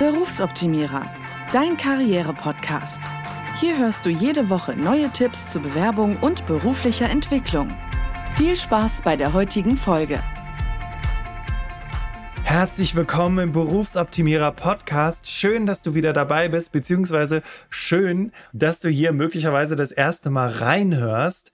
Berufsoptimierer, dein Karriere-Podcast. Hier hörst du jede Woche neue Tipps zur Bewerbung und beruflicher Entwicklung. Viel Spaß bei der heutigen Folge. Herzlich willkommen im Berufsoptimierer Podcast. Schön, dass du wieder dabei bist, beziehungsweise schön, dass du hier möglicherweise das erste Mal reinhörst.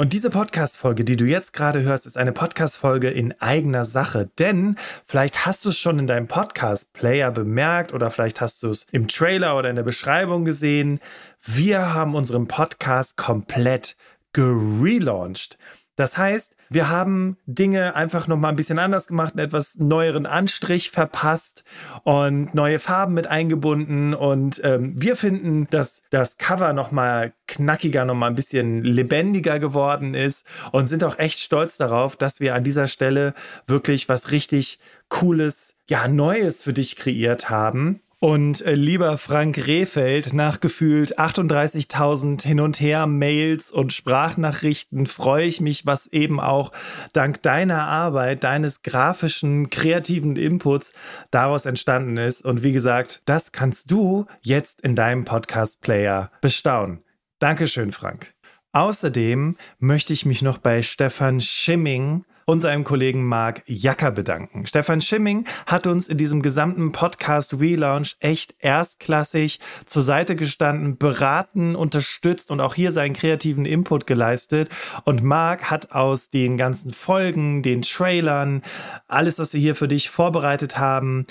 Und diese Podcast-Folge, die du jetzt gerade hörst, ist eine Podcast-Folge in eigener Sache. Denn vielleicht hast du es schon in deinem Podcast-Player bemerkt oder vielleicht hast du es im Trailer oder in der Beschreibung gesehen. Wir haben unseren Podcast komplett gelauncht. Das heißt, wir haben Dinge einfach noch mal ein bisschen anders gemacht, einen etwas neueren Anstrich verpasst und neue Farben mit eingebunden. Und ähm, wir finden, dass das Cover noch mal knackiger, noch mal ein bisschen lebendiger geworden ist und sind auch echt stolz darauf, dass wir an dieser Stelle wirklich was richtig Cooles, ja Neues für dich kreiert haben. Und äh, lieber Frank Rehfeld, nach gefühlt 38.000 hin und her Mails und Sprachnachrichten freue ich mich, was eben auch dank deiner Arbeit, deines grafischen, kreativen Inputs daraus entstanden ist. Und wie gesagt, das kannst du jetzt in deinem Podcast-Player bestaunen. Dankeschön, Frank. Außerdem möchte ich mich noch bei Stefan Schimming und seinem Kollegen Marc Jacker bedanken. Stefan Schimming hat uns in diesem gesamten Podcast Relaunch echt erstklassig zur Seite gestanden, beraten, unterstützt und auch hier seinen kreativen Input geleistet. Und Marc hat aus den ganzen Folgen, den Trailern, alles, was wir hier für dich vorbereitet haben,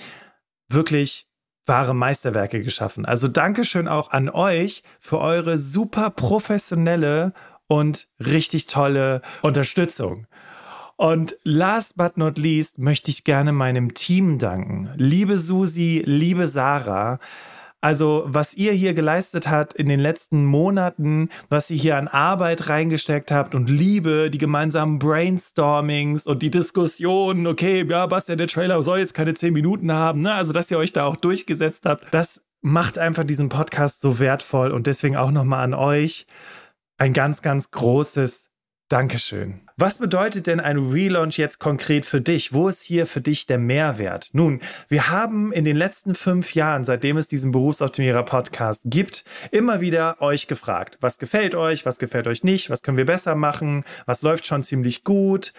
wirklich wahre Meisterwerke geschaffen. Also Dankeschön auch an euch für eure super professionelle und richtig tolle Unterstützung. Und last but not least möchte ich gerne meinem Team danken. Liebe Susi, liebe Sarah. Also, was ihr hier geleistet habt in den letzten Monaten, was ihr hier an Arbeit reingesteckt habt und Liebe, die gemeinsamen Brainstormings und die Diskussionen, okay, ja, Bastian, der Trailer soll jetzt keine zehn Minuten haben, ne? Also, dass ihr euch da auch durchgesetzt habt, das macht einfach diesen Podcast so wertvoll und deswegen auch nochmal an euch ein ganz, ganz großes Dankeschön. Was bedeutet denn ein Relaunch jetzt konkret für dich? Wo ist hier für dich der Mehrwert? Nun, wir haben in den letzten fünf Jahren, seitdem es diesen Berufsoptimierer Podcast gibt, immer wieder euch gefragt, was gefällt euch, was gefällt euch nicht, was können wir besser machen, was läuft schon ziemlich gut.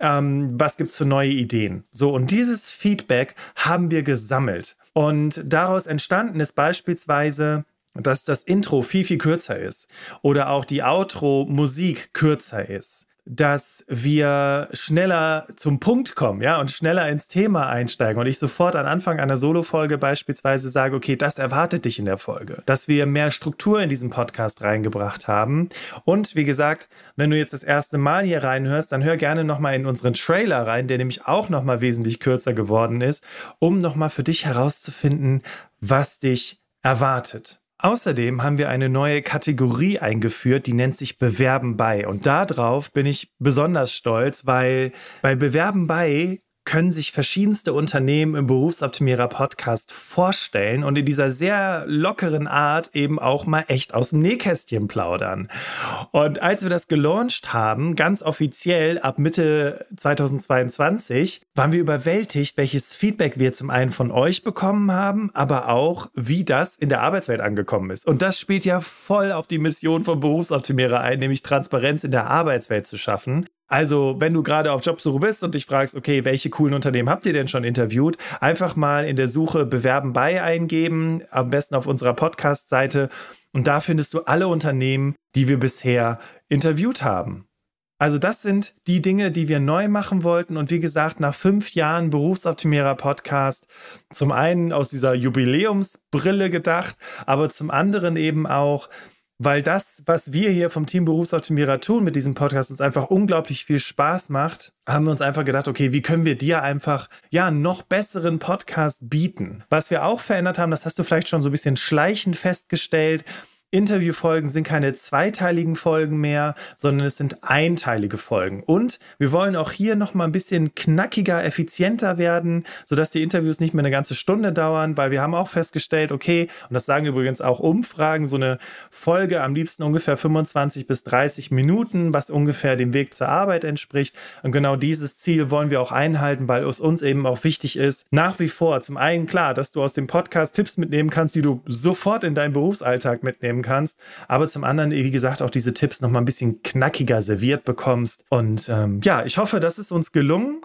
Ähm, was gibt's für neue Ideen? So, und dieses Feedback haben wir gesammelt. Und daraus entstanden ist beispielsweise dass das Intro viel, viel kürzer ist oder auch die Outro-Musik kürzer ist dass wir schneller zum Punkt kommen, ja, und schneller ins Thema einsteigen und ich sofort an Anfang einer Solo-Folge beispielsweise sage, okay, das erwartet dich in der Folge, dass wir mehr Struktur in diesen Podcast reingebracht haben und wie gesagt, wenn du jetzt das erste Mal hier reinhörst, dann hör gerne nochmal in unseren Trailer rein, der nämlich auch nochmal wesentlich kürzer geworden ist, um nochmal für dich herauszufinden, was dich erwartet. Außerdem haben wir eine neue Kategorie eingeführt, die nennt sich Bewerben bei. Und darauf bin ich besonders stolz, weil bei Bewerben bei können sich verschiedenste Unternehmen im Berufsoptimierer Podcast vorstellen und in dieser sehr lockeren Art eben auch mal echt aus dem Nähkästchen plaudern. Und als wir das gelauncht haben, ganz offiziell ab Mitte 2022, waren wir überwältigt, welches Feedback wir zum einen von euch bekommen haben, aber auch, wie das in der Arbeitswelt angekommen ist. Und das spielt ja voll auf die Mission vom Berufsoptimierer ein, nämlich Transparenz in der Arbeitswelt zu schaffen. Also, wenn du gerade auf Jobsuche bist und dich fragst, okay, welche coolen Unternehmen habt ihr denn schon interviewt, einfach mal in der Suche Bewerben bei eingeben, am besten auf unserer Podcast-Seite. Und da findest du alle Unternehmen, die wir bisher interviewt haben. Also das sind die Dinge, die wir neu machen wollten. Und wie gesagt, nach fünf Jahren Berufsoptimierer Podcast, zum einen aus dieser Jubiläumsbrille gedacht, aber zum anderen eben auch, weil das, was wir hier vom Team Berufsoptimierer tun mit diesem Podcast, uns einfach unglaublich viel Spaß macht, haben wir uns einfach gedacht, okay, wie können wir dir einfach, ja, noch besseren Podcast bieten? Was wir auch verändert haben, das hast du vielleicht schon so ein bisschen schleichend festgestellt, Interviewfolgen sind keine zweiteiligen Folgen mehr, sondern es sind einteilige Folgen. Und wir wollen auch hier nochmal ein bisschen knackiger, effizienter werden, sodass die Interviews nicht mehr eine ganze Stunde dauern, weil wir haben auch festgestellt, okay, und das sagen übrigens auch Umfragen, so eine Folge am liebsten ungefähr 25 bis 30 Minuten, was ungefähr dem Weg zur Arbeit entspricht. Und genau dieses Ziel wollen wir auch einhalten, weil es uns eben auch wichtig ist, nach wie vor zum einen klar, dass du aus dem Podcast Tipps mitnehmen kannst, die du sofort in deinen Berufsalltag mitnehmen mitnehmen kannst. Aber zum anderen, wie gesagt, auch diese Tipps noch mal ein bisschen knackiger serviert bekommst. Und ähm, ja, ich hoffe, das ist uns gelungen.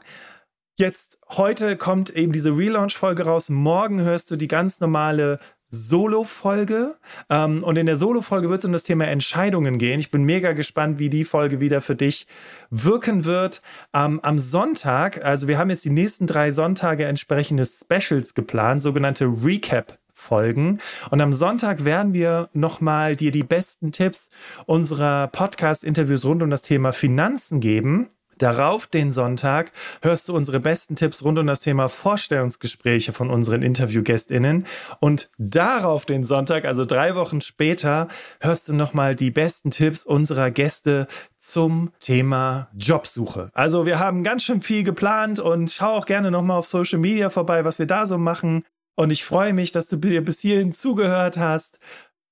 Jetzt, heute kommt eben diese Relaunch-Folge raus. Morgen hörst du die ganz normale Solo-Folge. Ähm, und in der Solo-Folge wird es um das Thema Entscheidungen gehen. Ich bin mega gespannt, wie die Folge wieder für dich wirken wird. Ähm, am Sonntag, also wir haben jetzt die nächsten drei Sonntage entsprechende Specials geplant, sogenannte Recap Folgen. Und am Sonntag werden wir nochmal dir die besten Tipps unserer Podcast-Interviews rund um das Thema Finanzen geben. Darauf den Sonntag hörst du unsere besten Tipps rund um das Thema Vorstellungsgespräche von unseren Interviewgästinnen und darauf den Sonntag, also drei Wochen später, hörst du nochmal die besten Tipps unserer Gäste zum Thema Jobsuche. Also wir haben ganz schön viel geplant und schau auch gerne nochmal auf Social Media vorbei, was wir da so machen. Und ich freue mich, dass du dir bis hierhin zugehört hast.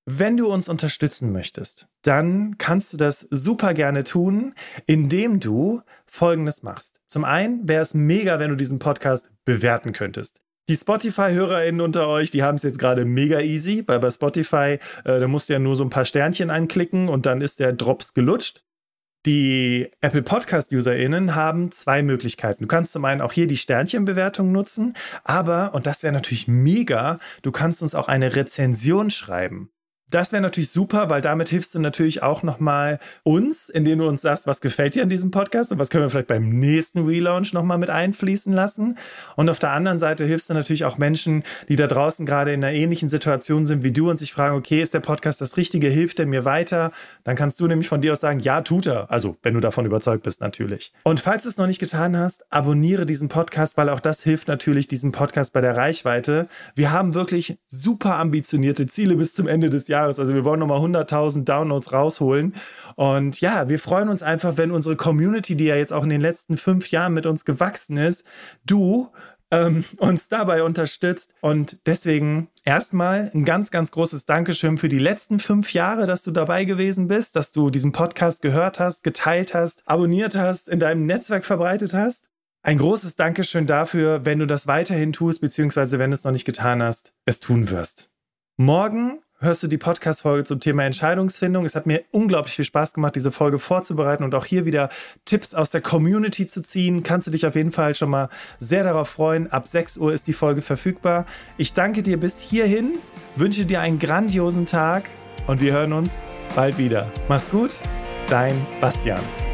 Wenn du uns unterstützen möchtest, dann kannst du das super gerne tun, indem du Folgendes machst. Zum einen wäre es mega, wenn du diesen Podcast bewerten könntest. Die Spotify-HörerInnen unter euch, die haben es jetzt gerade mega easy, weil bei Spotify, äh, da musst du ja nur so ein paar Sternchen anklicken und dann ist der Drops gelutscht. Die Apple Podcast-UserInnen haben zwei Möglichkeiten. Du kannst zum einen auch hier die Sternchenbewertung nutzen, aber, und das wäre natürlich mega, du kannst uns auch eine Rezension schreiben. Das wäre natürlich super, weil damit hilfst du natürlich auch nochmal uns, indem du uns sagst, was gefällt dir an diesem Podcast und was können wir vielleicht beim nächsten Relaunch nochmal mit einfließen lassen. Und auf der anderen Seite hilfst du natürlich auch Menschen, die da draußen gerade in einer ähnlichen Situation sind wie du und sich fragen, okay, ist der Podcast das Richtige? Hilft er mir weiter? Dann kannst du nämlich von dir aus sagen, ja, tut er. Also, wenn du davon überzeugt bist, natürlich. Und falls du es noch nicht getan hast, abonniere diesen Podcast, weil auch das hilft natürlich diesem Podcast bei der Reichweite. Wir haben wirklich super ambitionierte Ziele bis zum Ende des Jahres Jahres. Also wir wollen nochmal 100.000 Downloads rausholen. Und ja, wir freuen uns einfach, wenn unsere Community, die ja jetzt auch in den letzten fünf Jahren mit uns gewachsen ist, du ähm, uns dabei unterstützt. Und deswegen erstmal ein ganz, ganz großes Dankeschön für die letzten fünf Jahre, dass du dabei gewesen bist, dass du diesen Podcast gehört hast, geteilt hast, abonniert hast, in deinem Netzwerk verbreitet hast. Ein großes Dankeschön dafür, wenn du das weiterhin tust, beziehungsweise wenn du es noch nicht getan hast, es tun wirst. Morgen hörst du die Podcast-Folge zum Thema Entscheidungsfindung. Es hat mir unglaublich viel Spaß gemacht, diese Folge vorzubereiten und auch hier wieder Tipps aus der Community zu ziehen. Kannst du dich auf jeden Fall schon mal sehr darauf freuen. Ab 6 Uhr ist die Folge verfügbar. Ich danke dir bis hierhin, wünsche dir einen grandiosen Tag und wir hören uns bald wieder. Mach's gut, dein Bastian.